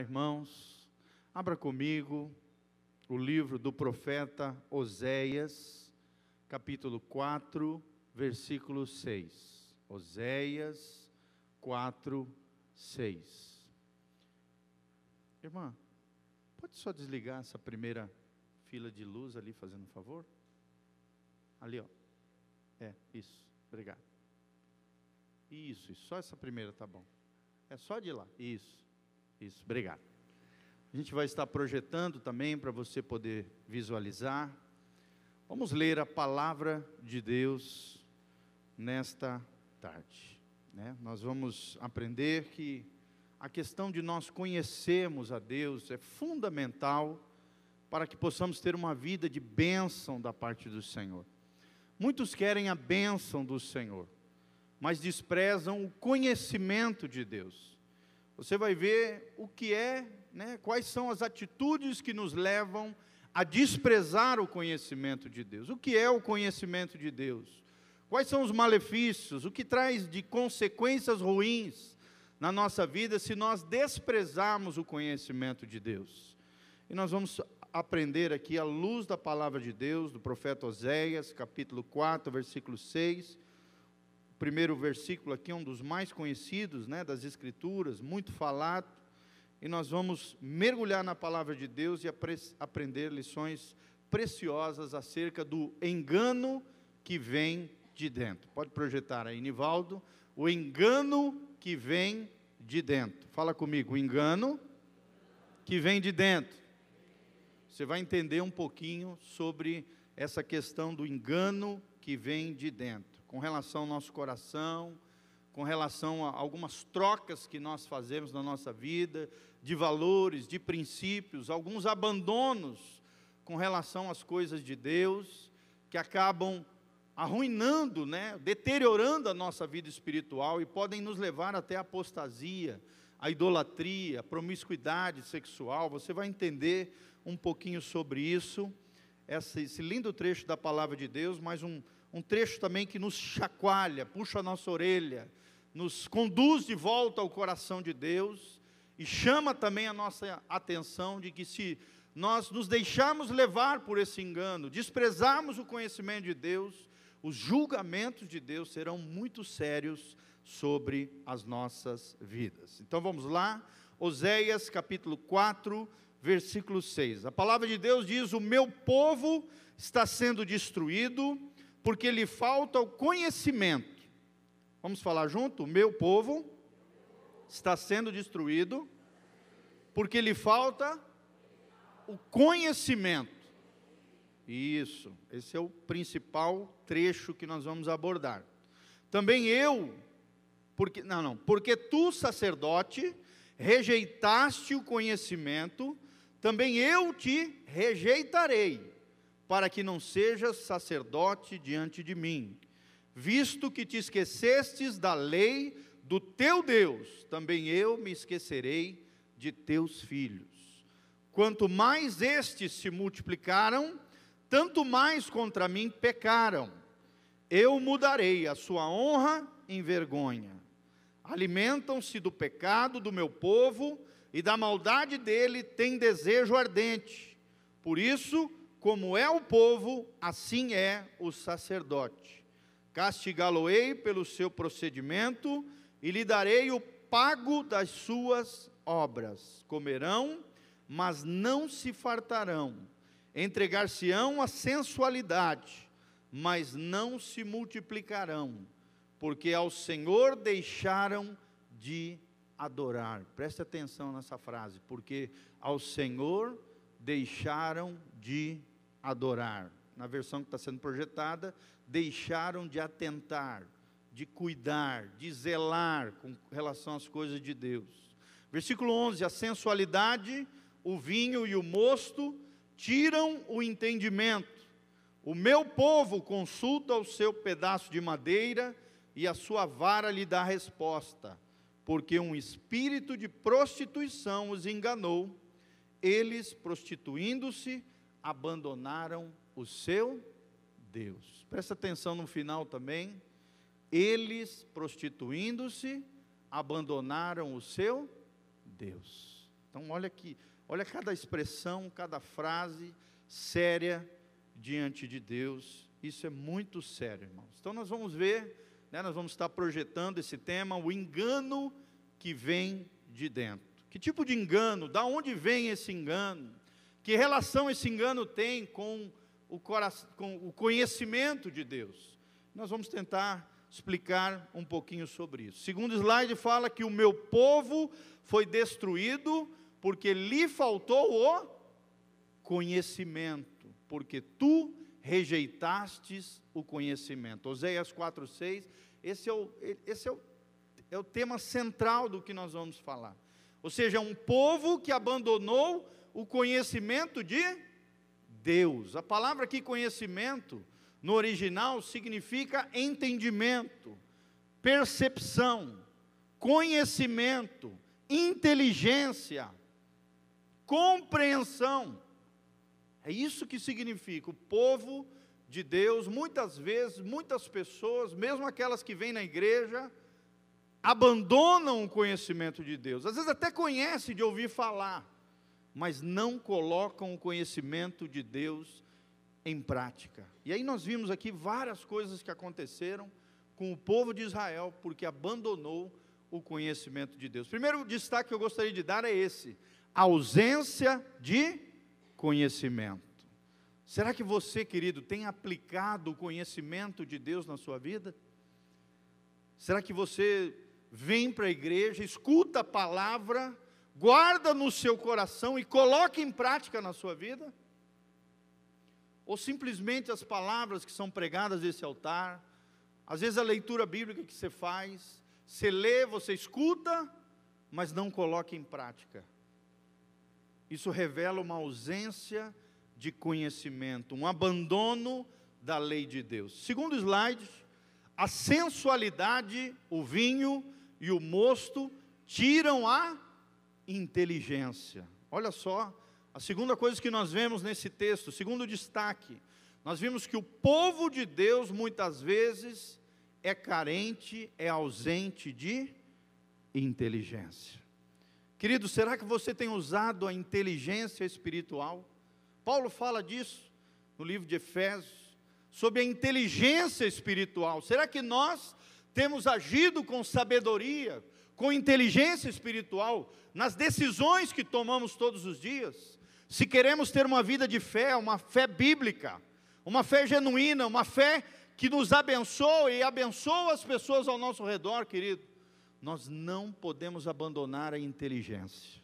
Irmãos, abra comigo o livro do profeta Oséias, capítulo 4, versículo 6. Oséias 4, 6. Irmã, pode só desligar essa primeira fila de luz ali, fazendo um favor? Ali, ó. É, isso. Obrigado. Isso, isso. Só essa primeira tá bom. É só de lá. Isso. Isso. Obrigado. A gente vai estar projetando também para você poder visualizar. Vamos ler a palavra de Deus nesta tarde. Né? Nós vamos aprender que a questão de nós conhecermos a Deus é fundamental para que possamos ter uma vida de bênção da parte do Senhor. Muitos querem a bênção do Senhor, mas desprezam o conhecimento de Deus. Você vai ver o que é, né, quais são as atitudes que nos levam a desprezar o conhecimento de Deus. O que é o conhecimento de Deus? Quais são os malefícios? O que traz de consequências ruins na nossa vida se nós desprezarmos o conhecimento de Deus? E nós vamos aprender aqui à luz da palavra de Deus, do profeta Oséias, capítulo 4, versículo 6. Primeiro versículo aqui um dos mais conhecidos né, das Escrituras, muito falado. E nós vamos mergulhar na palavra de Deus e aprender lições preciosas acerca do engano que vem de dentro. Pode projetar aí, Nivaldo. O engano que vem de dentro. Fala comigo, o engano que vem de dentro você vai entender um pouquinho sobre essa questão do engano que vem de dentro, com relação ao nosso coração, com relação a algumas trocas que nós fazemos na nossa vida, de valores, de princípios, alguns abandonos com relação às coisas de Deus, que acabam arruinando, né, deteriorando a nossa vida espiritual e podem nos levar até a apostasia, a idolatria, a promiscuidade sexual. Você vai entender um pouquinho sobre isso, esse, lindo trecho da palavra de Deus, mas um, um trecho também que nos chacoalha, puxa a nossa orelha, nos conduz de volta ao coração de Deus e chama também a nossa atenção de que se nós nos deixarmos levar por esse engano, desprezarmos o conhecimento de Deus, os julgamentos de Deus serão muito sérios sobre as nossas vidas. Então vamos lá, Oséias capítulo 4, versículo 6. A palavra de Deus diz: O meu povo está sendo destruído, porque lhe falta o conhecimento. Vamos falar junto? Meu povo está sendo destruído, porque lhe falta o conhecimento. Isso, esse é o principal trecho que nós vamos abordar. Também eu, porque não, não, porque tu sacerdote rejeitaste o conhecimento, também eu te rejeitarei, para que não sejas sacerdote diante de mim. Visto que te esquecestes da lei do teu Deus, também eu me esquecerei de teus filhos. Quanto mais estes se multiplicaram, tanto mais contra mim pecaram. Eu mudarei a sua honra em vergonha. Alimentam-se do pecado do meu povo e da maldade dele tem desejo ardente. Por isso, como é o povo, assim é o sacerdote. Castigá-lo-ei pelo seu procedimento e lhe darei o pago das suas obras. Comerão, mas não se fartarão. Entregar-se-ão à sensualidade, mas não se multiplicarão, porque ao Senhor deixaram de adorar. Preste atenção nessa frase, porque ao Senhor deixaram de adorar. Na versão que está sendo projetada, deixaram de atentar, de cuidar, de zelar com relação às coisas de Deus. Versículo 11: a sensualidade, o vinho e o mosto tiram o entendimento. O meu povo consulta o seu pedaço de madeira e a sua vara lhe dá resposta porque um espírito de prostituição os enganou, eles, prostituindo-se, abandonaram o seu Deus. Presta atenção no final também. Eles, prostituindo-se, abandonaram o seu Deus. Então, olha aqui, olha cada expressão, cada frase séria diante de Deus. Isso é muito sério, irmãos. Então, nós vamos ver, né, nós vamos estar projetando esse tema, o engano que vem de dentro. Que tipo de engano? Da onde vem esse engano? Que relação esse engano tem com o, coração, com o conhecimento de Deus? Nós vamos tentar explicar um pouquinho sobre isso. Segundo slide fala que o meu povo foi destruído porque lhe faltou o conhecimento, porque tu rejeitastes o conhecimento. Oséias 4:6, esse é o esse é o, é o tema central do que nós vamos falar. Ou seja, um povo que abandonou o conhecimento de Deus. A palavra aqui conhecimento no original significa entendimento, percepção, conhecimento, inteligência, compreensão. É isso que significa o povo de Deus, muitas vezes, muitas pessoas, mesmo aquelas que vêm na igreja, abandonam o conhecimento de Deus. Às vezes até conhecem de ouvir falar, mas não colocam o conhecimento de Deus em prática. E aí nós vimos aqui várias coisas que aconteceram com o povo de Israel, porque abandonou o conhecimento de Deus. Primeiro destaque que eu gostaria de dar é esse: ausência de conhecimento. Será que você, querido, tem aplicado o conhecimento de Deus na sua vida? Será que você vem para a igreja, escuta a palavra, guarda no seu coração e coloca em prática na sua vida? ou simplesmente as palavras que são pregadas nesse altar, às vezes a leitura bíblica que você faz, você lê, você escuta, mas não coloca em prática. Isso revela uma ausência de conhecimento, um abandono da lei de Deus. Segundo slide, a sensualidade, o vinho e o mosto tiram a inteligência. Olha só, a segunda coisa que nós vemos nesse texto, segundo destaque, nós vimos que o povo de Deus muitas vezes é carente, é ausente de inteligência. Querido, será que você tem usado a inteligência espiritual? Paulo fala disso no livro de Efésios, sobre a inteligência espiritual. Será que nós temos agido com sabedoria, com inteligência espiritual nas decisões que tomamos todos os dias? Se queremos ter uma vida de fé, uma fé bíblica, uma fé genuína, uma fé que nos abençoa e abençoa as pessoas ao nosso redor, querido, nós não podemos abandonar a inteligência.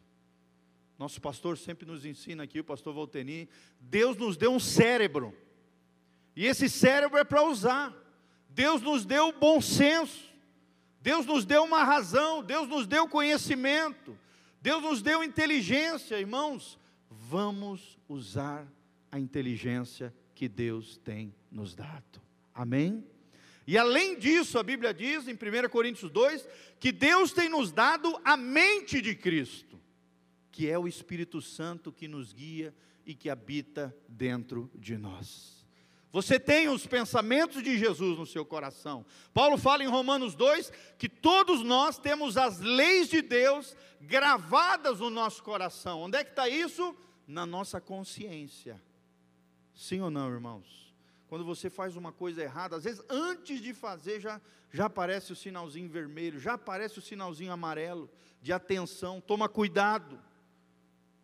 Nosso pastor sempre nos ensina aqui, o pastor Volteni, Deus nos deu um cérebro, e esse cérebro é para usar. Deus nos deu bom senso, Deus nos deu uma razão, Deus nos deu conhecimento, Deus nos deu inteligência, irmãos vamos usar a inteligência que Deus tem nos dado. Amém? E além disso, a Bíblia diz em 1 Coríntios 2 que Deus tem nos dado a mente de Cristo, que é o Espírito Santo que nos guia e que habita dentro de nós. Você tem os pensamentos de Jesus no seu coração. Paulo fala em Romanos 2 que todos nós temos as leis de Deus gravadas no nosso coração. Onde é que está isso? Na nossa consciência. Sim ou não, irmãos? Quando você faz uma coisa errada, às vezes antes de fazer já, já aparece o sinalzinho vermelho, já aparece o sinalzinho amarelo de atenção, toma cuidado.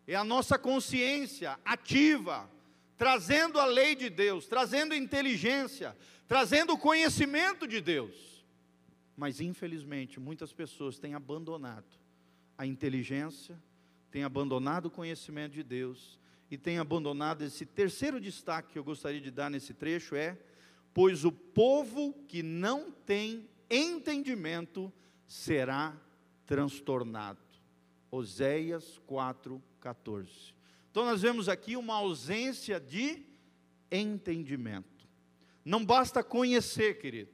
É a nossa consciência ativa trazendo a lei de Deus, trazendo inteligência, trazendo o conhecimento de Deus. Mas infelizmente, muitas pessoas têm abandonado a inteligência, têm abandonado o conhecimento de Deus e têm abandonado esse terceiro destaque que eu gostaria de dar nesse trecho é: pois o povo que não tem entendimento será transtornado. Oséias 4:14. Então nós vemos aqui uma ausência de entendimento. Não basta conhecer, querido.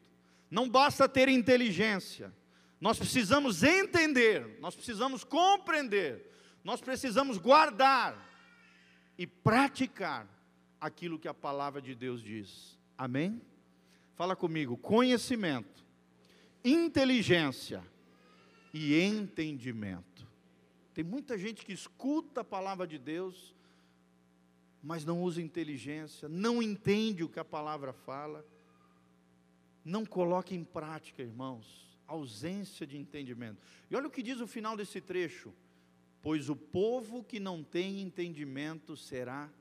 Não basta ter inteligência. Nós precisamos entender, nós precisamos compreender, nós precisamos guardar e praticar aquilo que a palavra de Deus diz. Amém? Fala comigo: conhecimento, inteligência e entendimento. Tem muita gente que escuta a palavra de Deus, mas não usa inteligência, não entende o que a palavra fala, não coloca em prática, irmãos, ausência de entendimento. E olha o que diz o final desse trecho: pois o povo que não tem entendimento será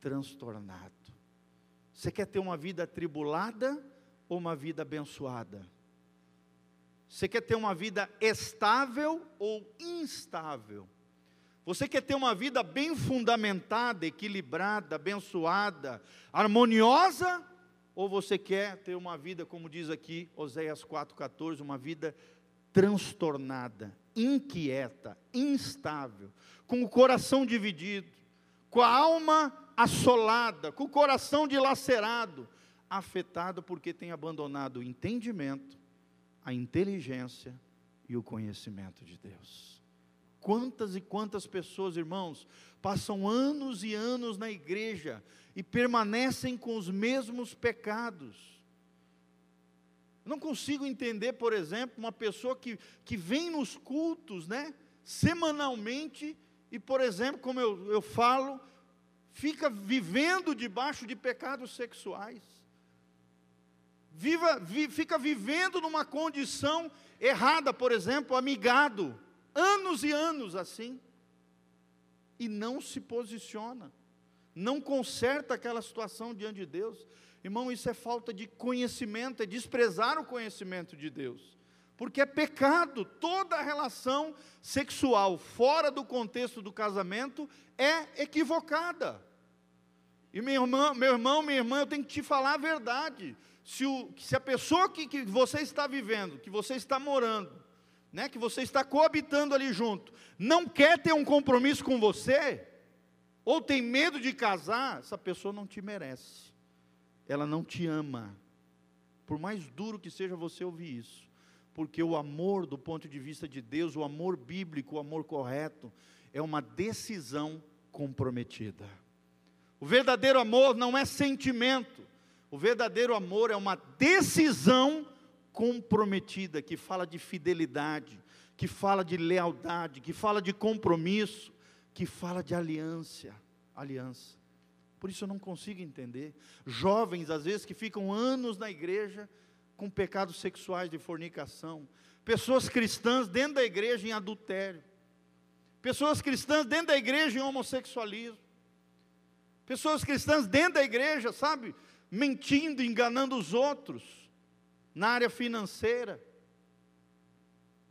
transtornado. Você quer ter uma vida atribulada ou uma vida abençoada? Você quer ter uma vida estável ou instável? Você quer ter uma vida bem fundamentada, equilibrada, abençoada, harmoniosa? Ou você quer ter uma vida, como diz aqui Oséias 4,14, uma vida transtornada, inquieta, instável, com o coração dividido, com a alma assolada, com o coração dilacerado, afetado porque tem abandonado o entendimento, a inteligência e o conhecimento de Deus. Quantas e quantas pessoas, irmãos, passam anos e anos na igreja e permanecem com os mesmos pecados. Não consigo entender, por exemplo, uma pessoa que, que vem nos cultos, né, semanalmente, e, por exemplo, como eu, eu falo, fica vivendo debaixo de pecados sexuais viva, vi, fica vivendo numa condição errada, por exemplo, amigado, anos e anos assim, e não se posiciona, não conserta aquela situação diante de Deus. Irmão, isso é falta de conhecimento, é desprezar o conhecimento de Deus. Porque é pecado, toda relação sexual fora do contexto do casamento é equivocada. E meu irmão, meu irmão, minha irmã, eu tenho que te falar a verdade se, o, se a pessoa que, que você está vivendo, que você está morando, né, que você está coabitando ali junto, não quer ter um compromisso com você, ou tem medo de casar, essa pessoa não te merece, ela não te ama, por mais duro que seja você ouvir isso, porque o amor, do ponto de vista de Deus, o amor bíblico, o amor correto, é uma decisão comprometida. O verdadeiro amor não é sentimento, o verdadeiro amor é uma decisão comprometida, que fala de fidelidade, que fala de lealdade, que fala de compromisso, que fala de aliança, aliança. Por isso eu não consigo entender. Jovens, às vezes, que ficam anos na igreja com pecados sexuais de fornicação. Pessoas cristãs dentro da igreja em adultério. Pessoas cristãs dentro da igreja em homossexualismo. Pessoas cristãs dentro da igreja, sabe? Mentindo, enganando os outros, na área financeira.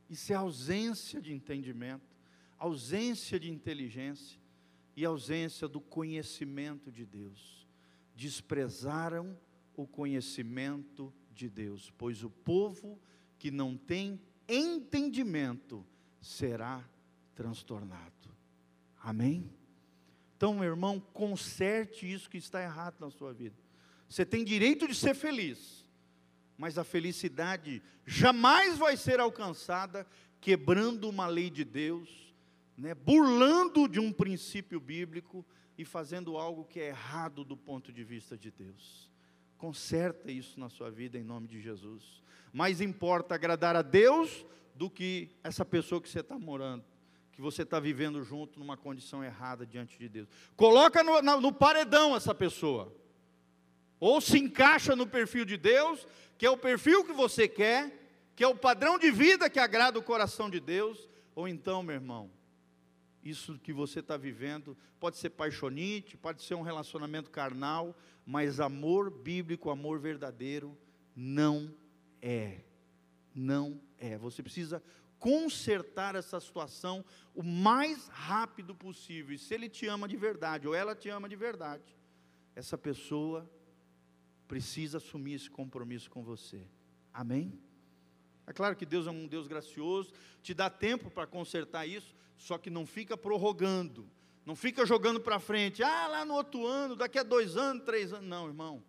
Isso é ausência de entendimento, ausência de inteligência e ausência do conhecimento de Deus. Desprezaram o conhecimento de Deus, pois o povo que não tem entendimento será transtornado. Amém? Então, meu irmão, conserte isso que está errado na sua vida. Você tem direito de ser feliz, mas a felicidade jamais vai ser alcançada quebrando uma lei de Deus, né, burlando de um princípio bíblico e fazendo algo que é errado do ponto de vista de Deus. Conserta isso na sua vida em nome de Jesus. Mais importa agradar a Deus do que essa pessoa que você está morando, que você está vivendo junto numa condição errada diante de Deus. Coloca no, no paredão essa pessoa. Ou se encaixa no perfil de Deus, que é o perfil que você quer, que é o padrão de vida que agrada o coração de Deus, ou então, meu irmão, isso que você está vivendo pode ser paixonite, pode ser um relacionamento carnal, mas amor bíblico, amor verdadeiro, não é. Não é. Você precisa consertar essa situação o mais rápido possível. E se ele te ama de verdade, ou ela te ama de verdade, essa pessoa precisa assumir esse compromisso com você. Amém? É claro que Deus é um Deus gracioso, te dá tempo para consertar isso, só que não fica prorrogando, não fica jogando para frente, ah, lá no outro ano, daqui a dois anos, três anos. Não, irmão,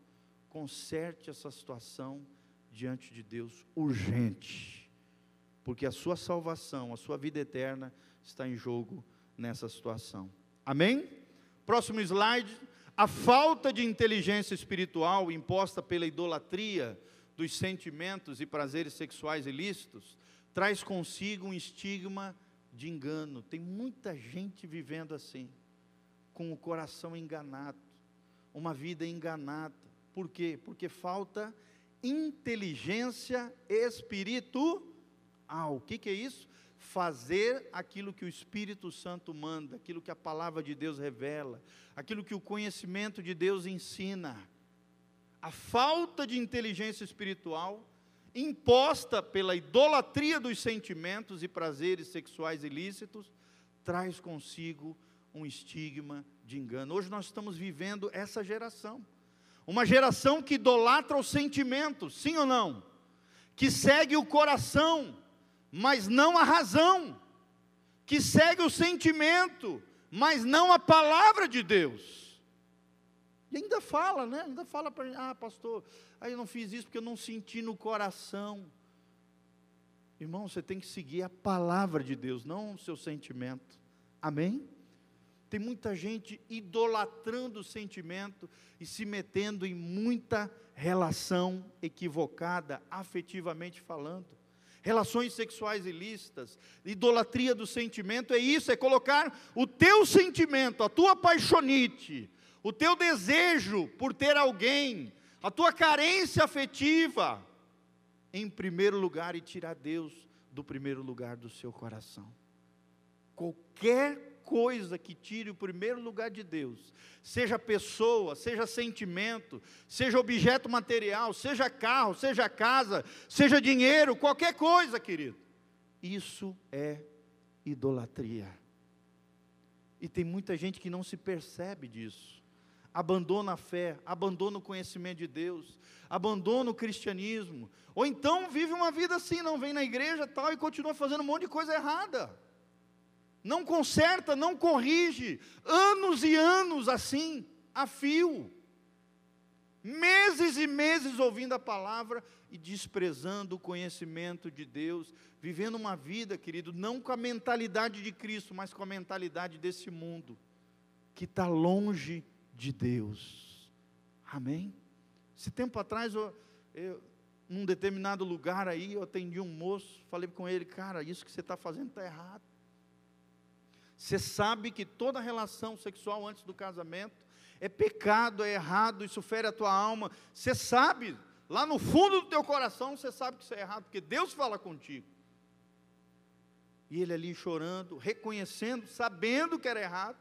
conserte essa situação diante de Deus urgente, porque a sua salvação, a sua vida eterna está em jogo nessa situação. Amém? Próximo slide. A falta de inteligência espiritual imposta pela idolatria dos sentimentos e prazeres sexuais ilícitos traz consigo um estigma de engano. Tem muita gente vivendo assim, com o coração enganado, uma vida enganada. Por quê? Porque falta inteligência espiritual. O que, que é isso? Fazer aquilo que o Espírito Santo manda, aquilo que a palavra de Deus revela, aquilo que o conhecimento de Deus ensina. A falta de inteligência espiritual imposta pela idolatria dos sentimentos e prazeres sexuais ilícitos, traz consigo um estigma de engano. Hoje nós estamos vivendo essa geração. Uma geração que idolatra os sentimentos, sim ou não? Que segue o coração, mas não a razão. Que segue o sentimento, mas não a palavra de Deus. E ainda fala, né? Ainda fala para ah, pastor, aí eu não fiz isso porque eu não senti no coração. Irmão, você tem que seguir a palavra de Deus, não o seu sentimento. Amém? Tem muita gente idolatrando o sentimento e se metendo em muita relação equivocada, afetivamente falando. Relações sexuais ilícitas, idolatria do sentimento, é isso, é colocar o teu sentimento, a tua paixonite, o teu desejo por ter alguém, a tua carência afetiva, em primeiro lugar e tirar Deus do primeiro lugar do seu coração. Qualquer coisa que tire o primeiro lugar de Deus, seja pessoa, seja sentimento, seja objeto material, seja carro, seja casa, seja dinheiro, qualquer coisa, querido, isso é idolatria. E tem muita gente que não se percebe disso abandona a fé, abandona o conhecimento de Deus, abandona o cristianismo, ou então vive uma vida assim, não vem na igreja tal e continua fazendo um monte de coisa errada. Não conserta, não corrige, anos e anos assim, a fio. Meses e meses ouvindo a palavra e desprezando o conhecimento de Deus, vivendo uma vida, querido, não com a mentalidade de Cristo, mas com a mentalidade desse mundo, que está longe de Deus. Amém? Esse tempo atrás, eu, eu, num determinado lugar aí, eu atendi um moço, falei com ele, cara, isso que você está fazendo está errado. Você sabe que toda relação sexual antes do casamento é pecado, é errado, isso fere a tua alma. Você sabe, lá no fundo do teu coração, você sabe que isso é errado, porque Deus fala contigo. E ele ali chorando, reconhecendo, sabendo que era errado,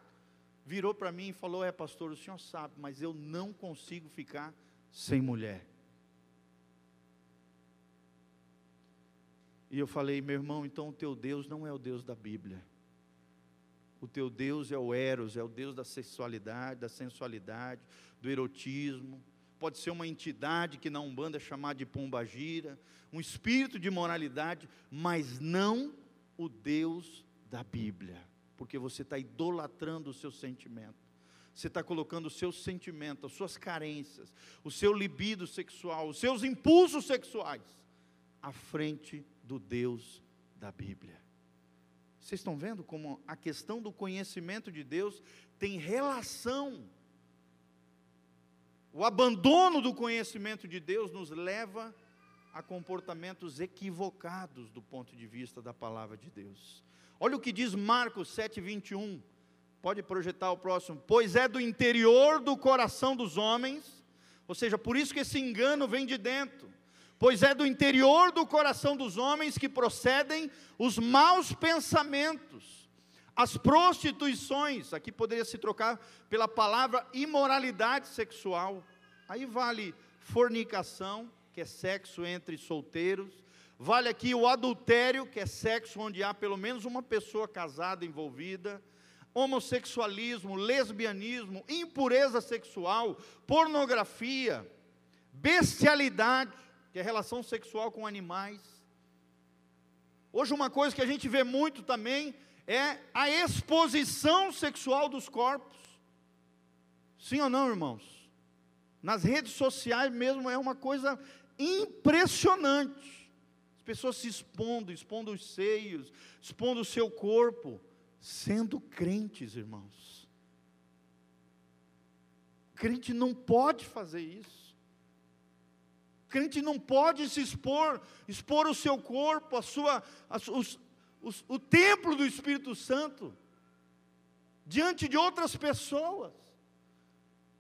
virou para mim e falou: É, pastor, o senhor sabe, mas eu não consigo ficar sem mulher. E eu falei: Meu irmão, então o teu Deus não é o Deus da Bíblia. O teu Deus é o Eros, é o Deus da sexualidade, da sensualidade, do erotismo. Pode ser uma entidade que na Umbanda é chamada de pombagira, um espírito de moralidade, mas não o Deus da Bíblia porque você está idolatrando o seu sentimento. Você está colocando o seu sentimento, as suas carências, o seu libido sexual, os seus impulsos sexuais à frente do Deus da Bíblia. Vocês estão vendo como a questão do conhecimento de Deus tem relação. O abandono do conhecimento de Deus nos leva a comportamentos equivocados do ponto de vista da palavra de Deus. Olha o que diz Marcos 7, 21. Pode projetar o próximo. Pois é do interior do coração dos homens, ou seja, por isso que esse engano vem de dentro. Pois é do interior do coração dos homens que procedem os maus pensamentos, as prostituições, aqui poderia se trocar pela palavra imoralidade sexual. Aí vale fornicação, que é sexo entre solteiros, Vale aqui o adultério, que é sexo onde há pelo menos uma pessoa casada envolvida, homossexualismo, lesbianismo, impureza sexual, pornografia, bestialidade, que é relação sexual com animais. Hoje, uma coisa que a gente vê muito também é a exposição sexual dos corpos. Sim ou não, irmãos? Nas redes sociais mesmo é uma coisa impressionante pessoas se expondo, expondo os seios, expondo o seu corpo, sendo crentes, irmãos. Crente não pode fazer isso. Crente não pode se expor, expor o seu corpo, a sua, a, os, o, o templo do Espírito Santo diante de outras pessoas.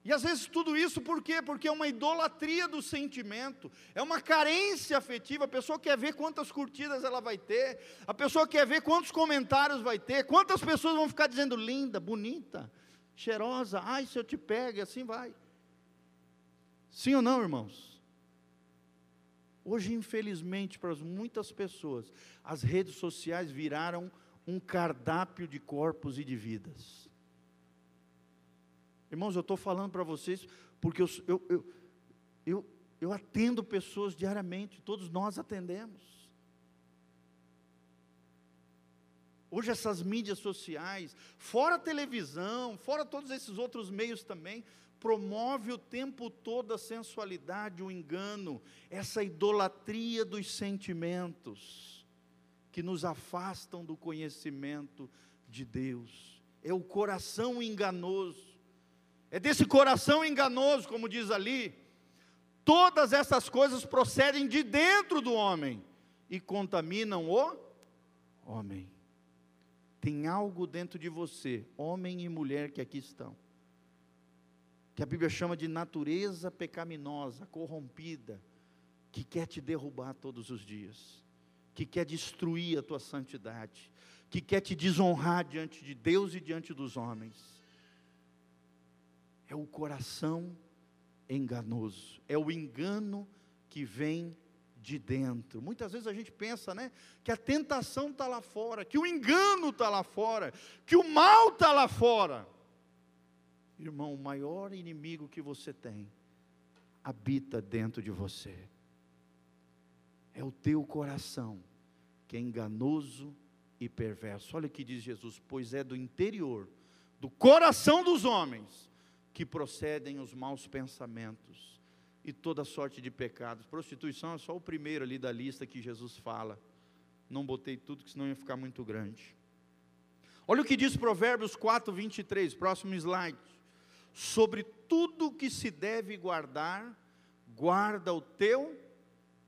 E às vezes tudo isso por quê? Porque é uma idolatria do sentimento, é uma carência afetiva. A pessoa quer ver quantas curtidas ela vai ter, a pessoa quer ver quantos comentários vai ter, quantas pessoas vão ficar dizendo linda, bonita, cheirosa, ai se eu te pego, e assim vai. Sim ou não, irmãos? Hoje, infelizmente, para muitas pessoas, as redes sociais viraram um cardápio de corpos e de vidas. Irmãos, eu estou falando para vocês porque eu, eu, eu, eu, eu atendo pessoas diariamente, todos nós atendemos. Hoje essas mídias sociais, fora a televisão, fora todos esses outros meios também, promove o tempo todo a sensualidade, o engano, essa idolatria dos sentimentos que nos afastam do conhecimento de Deus. É o coração enganoso. É desse coração enganoso, como diz ali, todas essas coisas procedem de dentro do homem e contaminam o homem. Tem algo dentro de você, homem e mulher que aqui estão, que a Bíblia chama de natureza pecaminosa, corrompida, que quer te derrubar todos os dias, que quer destruir a tua santidade, que quer te desonrar diante de Deus e diante dos homens é o coração enganoso, é o engano que vem de dentro. Muitas vezes a gente pensa, né, que a tentação está lá fora, que o engano está lá fora, que o mal está lá fora. Irmão, o maior inimigo que você tem habita dentro de você. É o teu coração, que é enganoso e perverso. Olha o que diz Jesus: pois é do interior, do coração dos homens, que procedem os maus pensamentos e toda sorte de pecados. Prostituição é só o primeiro ali da lista que Jesus fala. Não botei tudo, que senão ia ficar muito grande. Olha o que diz Provérbios 4, 23, próximo slide. Sobre tudo que se deve guardar, guarda o teu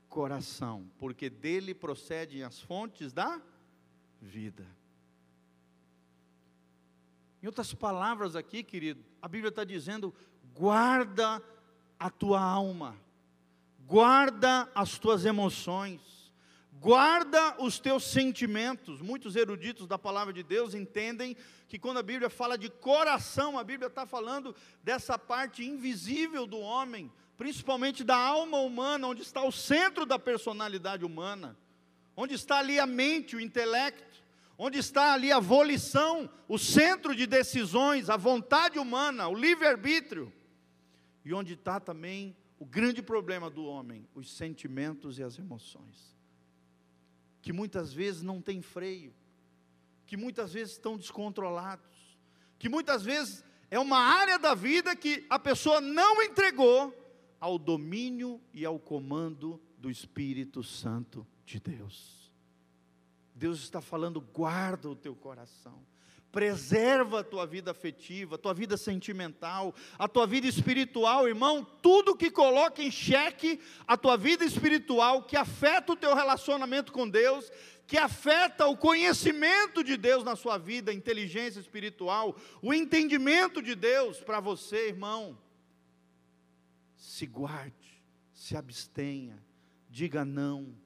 coração, porque dele procedem as fontes da vida. Em outras palavras aqui, querido, a Bíblia está dizendo: guarda a tua alma, guarda as tuas emoções, guarda os teus sentimentos. Muitos eruditos da palavra de Deus entendem que quando a Bíblia fala de coração, a Bíblia está falando dessa parte invisível do homem, principalmente da alma humana, onde está o centro da personalidade humana, onde está ali a mente, o intelecto onde está ali a volição, o centro de decisões, a vontade humana, o livre-arbítrio, e onde está também o grande problema do homem, os sentimentos e as emoções, que muitas vezes não tem freio, que muitas vezes estão descontrolados, que muitas vezes é uma área da vida que a pessoa não entregou ao domínio e ao comando do Espírito Santo de Deus. Deus está falando, guarda o teu coração, preserva a tua vida afetiva, a tua vida sentimental, a tua vida espiritual, irmão, tudo que coloca em xeque a tua vida espiritual, que afeta o teu relacionamento com Deus, que afeta o conhecimento de Deus na sua vida, a inteligência espiritual, o entendimento de Deus para você, irmão. Se guarde, se abstenha, diga não,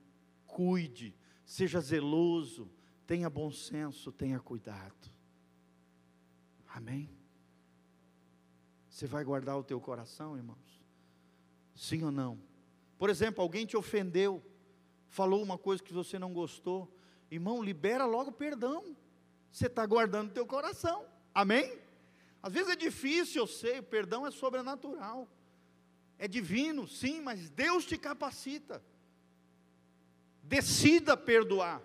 cuide, seja zeloso, tenha bom senso, tenha cuidado. Amém? Você vai guardar o teu coração, irmãos? Sim ou não? Por exemplo, alguém te ofendeu, falou uma coisa que você não gostou, irmão, libera logo perdão. Você está guardando o teu coração. Amém? Às vezes é difícil, eu sei, o perdão é sobrenatural. É divino, sim, mas Deus te capacita. Decida perdoar.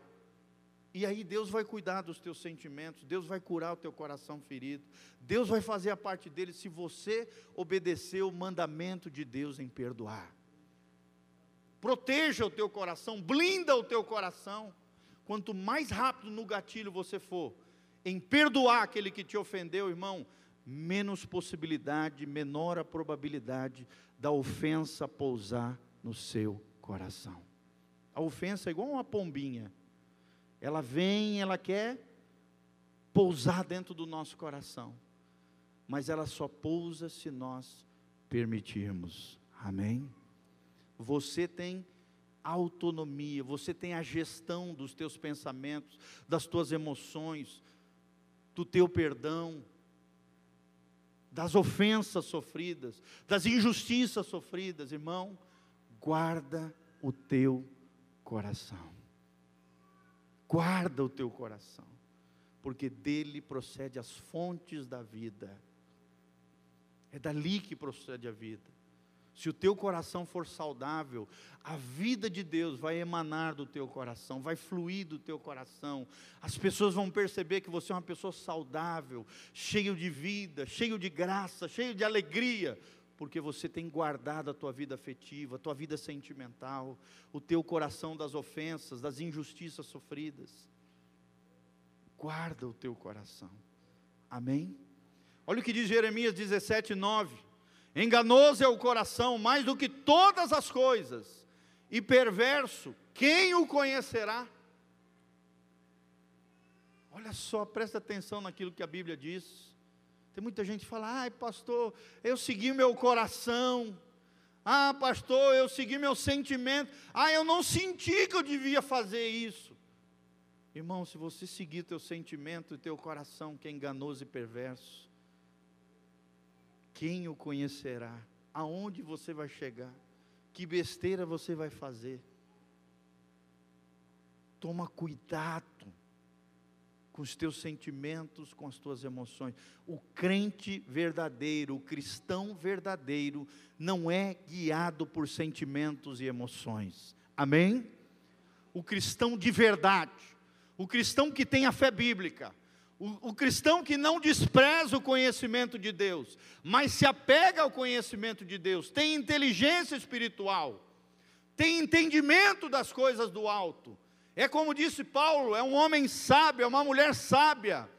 E aí Deus vai cuidar dos teus sentimentos, Deus vai curar o teu coração ferido, Deus vai fazer a parte dele se você obedecer o mandamento de Deus em perdoar. Proteja o teu coração, blinda o teu coração. Quanto mais rápido no gatilho você for em perdoar aquele que te ofendeu, irmão, menos possibilidade, menor a probabilidade da ofensa pousar no seu coração. A ofensa é igual uma pombinha. Ela vem, ela quer pousar dentro do nosso coração. Mas ela só pousa se nós permitirmos. Amém? Você tem autonomia, você tem a gestão dos teus pensamentos, das tuas emoções, do teu perdão, das ofensas sofridas, das injustiças sofridas, irmão. Guarda o teu coração. Guarda o teu coração porque dele procede as fontes da vida. É dali que procede a vida. Se o teu coração for saudável, a vida de Deus vai emanar do teu coração, vai fluir do teu coração. As pessoas vão perceber que você é uma pessoa saudável, cheio de vida, cheio de graça, cheio de alegria, porque você tem guardado a tua vida afetiva, a tua vida sentimental, o teu coração das ofensas, das injustiças sofridas guarda o teu coração. Amém? Olha o que diz Jeremias 17, 9: Enganoso é o coração mais do que todas as coisas, e perverso, quem o conhecerá? Olha só, presta atenção naquilo que a Bíblia diz. Tem muita gente que fala: ai, pastor, eu segui meu coração. Ah, pastor, eu segui meu sentimento. Ah, eu não senti que eu devia fazer isso. Irmão, se você seguir teu sentimento e teu coração, que é enganoso e perverso, quem o conhecerá? Aonde você vai chegar? Que besteira você vai fazer? Toma cuidado com os teus sentimentos, com as tuas emoções. O crente verdadeiro, o cristão verdadeiro, não é guiado por sentimentos e emoções. Amém? O cristão de verdade, o cristão que tem a fé bíblica, o, o, cristão que não despreza o conhecimento de Deus, mas se apega ao conhecimento de Deus, tem inteligência espiritual, tem entendimento das coisas do alto. É como disse Paulo: é um homem sábio, é uma mulher sábia,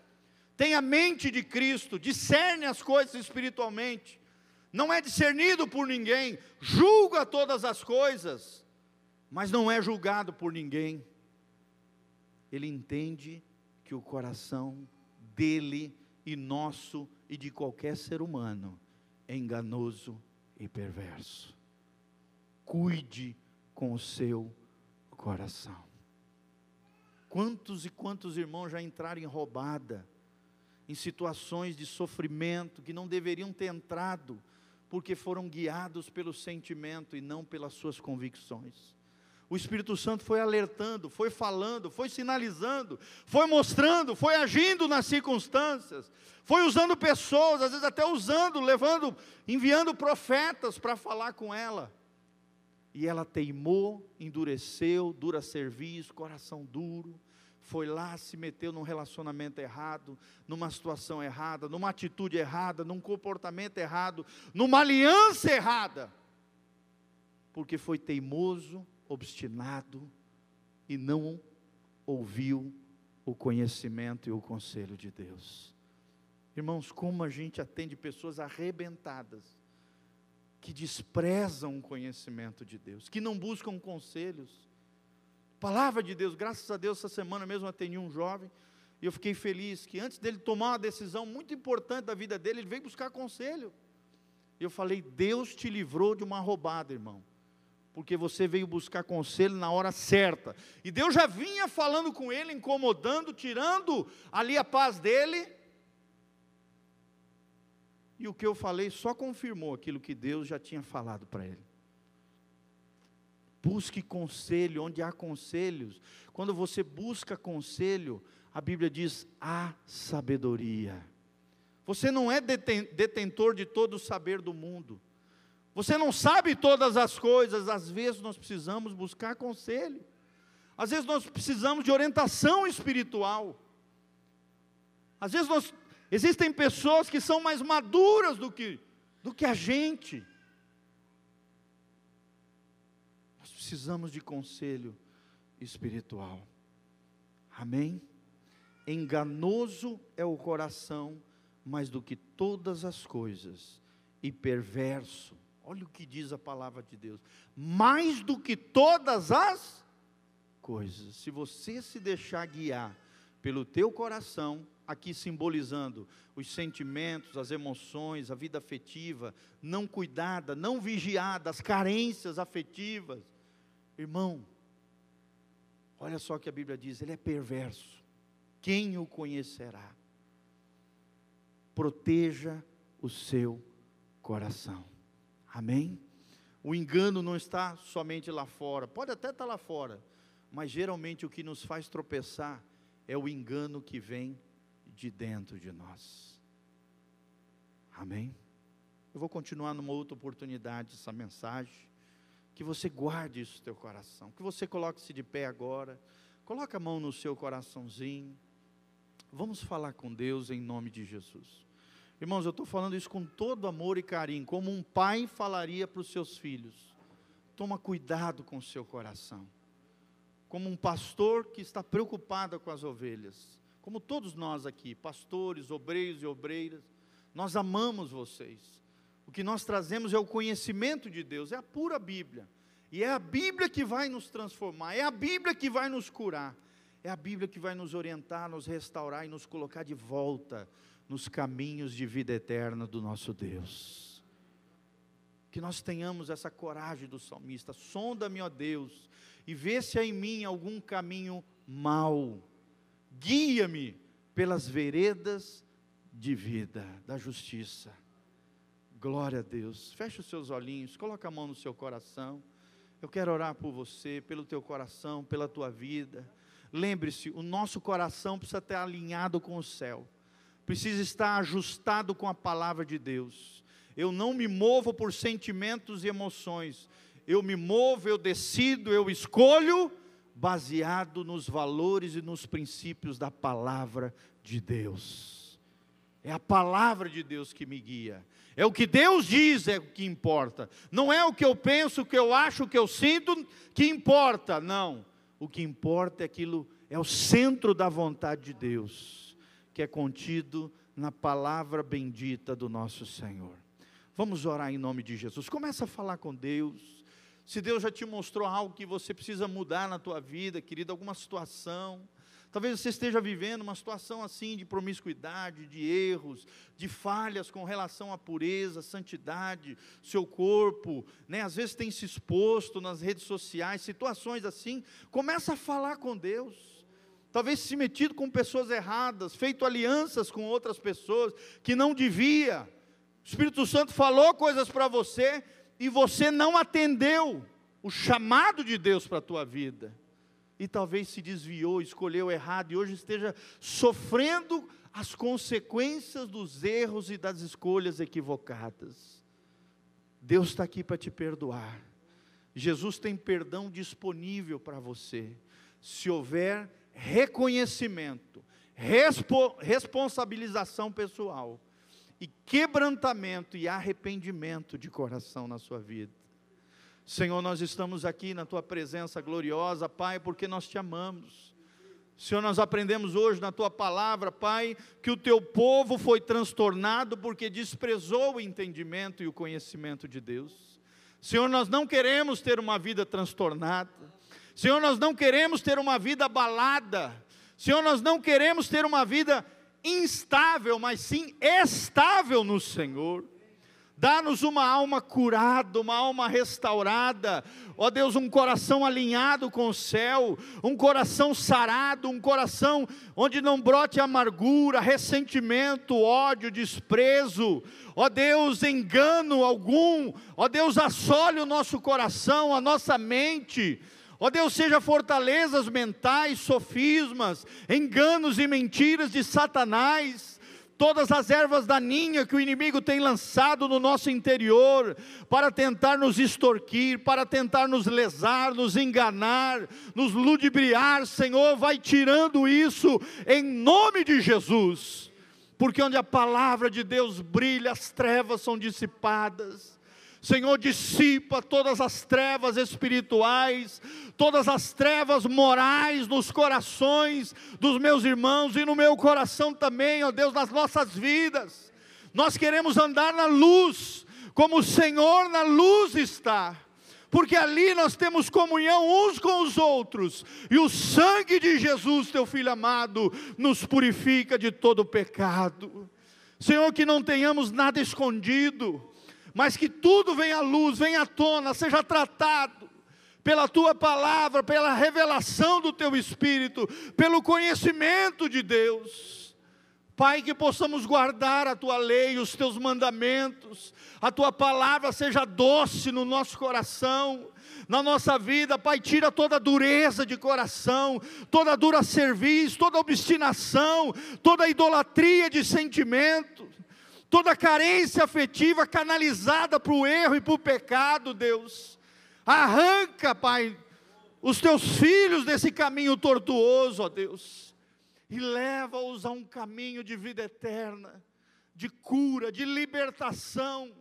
tem a mente de Cristo, discerne as coisas espiritualmente, não é discernido por ninguém, julga todas as coisas, mas não é julgado por ninguém ele entende que o coração dele e nosso e de qualquer ser humano é enganoso e perverso. Cuide com o seu coração. Quantos e quantos irmãos já entraram em roubada, em situações de sofrimento que não deveriam ter entrado, porque foram guiados pelo sentimento e não pelas suas convicções o Espírito Santo foi alertando, foi falando, foi sinalizando, foi mostrando, foi agindo nas circunstâncias, foi usando pessoas, às vezes até usando, levando, enviando profetas para falar com ela. E ela teimou, endureceu, dura serviço, coração duro, foi lá, se meteu num relacionamento errado, numa situação errada, numa atitude errada, num comportamento errado, numa aliança errada, porque foi teimoso, obstinado e não ouviu o conhecimento e o conselho de Deus. Irmãos, como a gente atende pessoas arrebentadas, que desprezam o conhecimento de Deus, que não buscam conselhos. Palavra de Deus, graças a Deus, essa semana mesmo atendi um jovem, e eu fiquei feliz que antes dele tomar uma decisão muito importante da vida dele, ele veio buscar conselho. E eu falei: Deus te livrou de uma roubada, irmão porque você veio buscar conselho na hora certa. E Deus já vinha falando com ele, incomodando, tirando ali a paz dele. E o que eu falei só confirmou aquilo que Deus já tinha falado para ele. Busque conselho onde há conselhos. Quando você busca conselho, a Bíblia diz: há sabedoria. Você não é detentor de todo o saber do mundo. Você não sabe todas as coisas, às vezes nós precisamos buscar conselho. Às vezes nós precisamos de orientação espiritual. Às vezes nós, existem pessoas que são mais maduras do que, do que a gente. Nós precisamos de conselho espiritual. Amém? Enganoso é o coração mais do que todas as coisas, e perverso Olha o que diz a palavra de Deus. Mais do que todas as coisas. Se você se deixar guiar pelo teu coração, aqui simbolizando os sentimentos, as emoções, a vida afetiva, não cuidada, não vigiada, as carências afetivas. Irmão, olha só o que a Bíblia diz: ele é perverso. Quem o conhecerá? Proteja o seu coração. Amém? O engano não está somente lá fora, pode até estar lá fora, mas geralmente o que nos faz tropeçar é o engano que vem de dentro de nós. Amém? Eu vou continuar numa outra oportunidade essa mensagem. Que você guarde isso no teu coração. Que você coloque-se de pé agora. Coloque a mão no seu coraçãozinho. Vamos falar com Deus em nome de Jesus. Irmãos, eu estou falando isso com todo amor e carinho, como um pai falaria para os seus filhos. Toma cuidado com o seu coração. Como um pastor que está preocupado com as ovelhas como todos nós aqui, pastores, obreiros e obreiras, nós amamos vocês. O que nós trazemos é o conhecimento de Deus, é a pura Bíblia. E é a Bíblia que vai nos transformar, é a Bíblia que vai nos curar, é a Bíblia que vai nos orientar, nos restaurar e nos colocar de volta nos caminhos de vida eterna do nosso Deus. Que nós tenhamos essa coragem do salmista, sonda-me, ó Deus, e vê se há em mim algum caminho mau guia-me pelas veredas de vida, da justiça. Glória a Deus. Feche os seus olhinhos, coloca a mão no seu coração. Eu quero orar por você, pelo teu coração, pela tua vida. Lembre-se, o nosso coração precisa estar alinhado com o céu. Precisa estar ajustado com a palavra de Deus. Eu não me movo por sentimentos e emoções. Eu me movo, eu decido, eu escolho baseado nos valores e nos princípios da palavra de Deus. É a palavra de Deus que me guia. É o que Deus diz é o que importa. Não é o que eu penso, o que eu acho, o que eu sinto que importa. Não. O que importa é aquilo, é o centro da vontade de Deus, que é contido na palavra bendita do nosso Senhor. Vamos orar em nome de Jesus. Começa a falar com Deus. Se Deus já te mostrou algo que você precisa mudar na tua vida, querido, alguma situação, talvez você esteja vivendo uma situação assim de promiscuidade, de erros, de falhas com relação à pureza, santidade, seu corpo, né? Às vezes tem se exposto nas redes sociais, situações assim, começa a falar com Deus talvez se metido com pessoas erradas, feito alianças com outras pessoas que não devia. O Espírito Santo falou coisas para você e você não atendeu o chamado de Deus para a tua vida, e talvez se desviou, escolheu errado, e hoje esteja sofrendo as consequências dos erros e das escolhas equivocadas. Deus está aqui para te perdoar. Jesus tem perdão disponível para você, se houver reconhecimento, respo, responsabilização pessoal e quebrantamento e arrependimento de coração na sua vida. Senhor, nós estamos aqui na tua presença gloriosa, Pai, porque nós te amamos. Senhor, nós aprendemos hoje na tua palavra, Pai, que o teu povo foi transtornado porque desprezou o entendimento e o conhecimento de Deus. Senhor, nós não queremos ter uma vida transtornada. Senhor, nós não queremos ter uma vida abalada. Senhor, nós não queremos ter uma vida instável, mas sim estável no Senhor. Dá-nos uma alma curada, uma alma restaurada, ó Deus, um coração alinhado com o céu, um coração sarado, um coração onde não brote amargura, ressentimento, ódio, desprezo, ó Deus, engano algum, ó Deus, assole o nosso coração, a nossa mente, Ó Deus, seja fortalezas mentais, sofismas, enganos e mentiras de Satanás, todas as ervas daninhas que o inimigo tem lançado no nosso interior, para tentar nos extorquir, para tentar nos lesar, nos enganar, nos ludibriar, Senhor, vai tirando isso em nome de Jesus, porque onde a palavra de Deus brilha, as trevas são dissipadas. Senhor, dissipa todas as trevas espirituais, todas as trevas morais nos corações dos meus irmãos e no meu coração também, ó Deus, nas nossas vidas. Nós queremos andar na luz, como o Senhor na luz está. porque ali nós temos comunhão uns com os outros, e o sangue de Jesus, teu filho amado, nos purifica de todo pecado. Senhor, que não tenhamos nada escondido, mas que tudo venha à luz, venha à tona, seja tratado pela tua palavra, pela revelação do teu espírito, pelo conhecimento de Deus. Pai, que possamos guardar a tua lei, os teus mandamentos, a tua palavra seja doce no nosso coração, na nossa vida, Pai, tira toda dureza de coração, toda dura serviço, toda obstinação, toda idolatria de sentimento, toda carência afetiva canalizada para o erro e para o pecado, Deus. Arranca, Pai, os teus filhos desse caminho tortuoso, ó Deus e leva-os a um caminho de vida eterna, de cura, de libertação,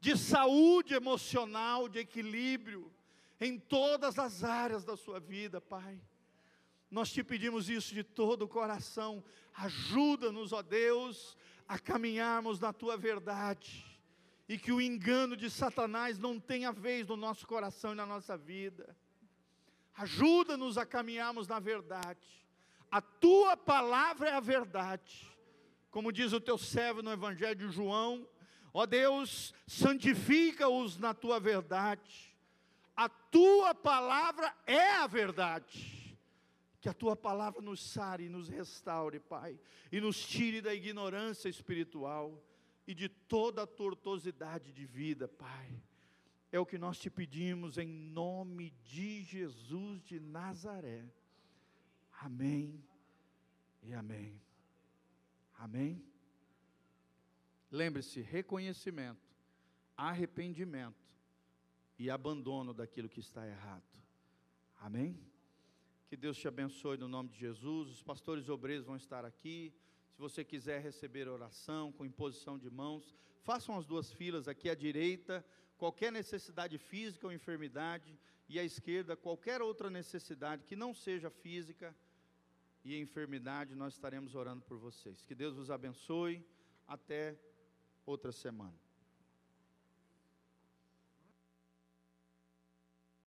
de saúde emocional, de equilíbrio, em todas as áreas da sua vida, Pai. Nós te pedimos isso de todo o coração. Ajuda-nos, ó Deus, a caminharmos na tua verdade. E que o engano de Satanás não tenha vez no nosso coração e na nossa vida. Ajuda-nos a caminharmos na verdade a tua palavra é a verdade. Como diz o teu servo no Evangelho de João, ó Deus, santifica-os na tua verdade. A tua palavra é a verdade. Que a tua palavra nos sare e nos restaure, Pai, e nos tire da ignorância espiritual e de toda a tortuosidade de vida, Pai. É o que nós te pedimos em nome de Jesus de Nazaré. Amém e amém. Amém? Lembre-se: reconhecimento, arrependimento e abandono daquilo que está errado. Amém? Que Deus te abençoe no nome de Jesus. Os pastores obreiros vão estar aqui. Se você quiser receber oração com imposição de mãos, façam as duas filas aqui à direita, qualquer necessidade física ou enfermidade, e à esquerda, qualquer outra necessidade que não seja física e enfermidade, nós estaremos orando por vocês. Que Deus vos abençoe. Até outra semana.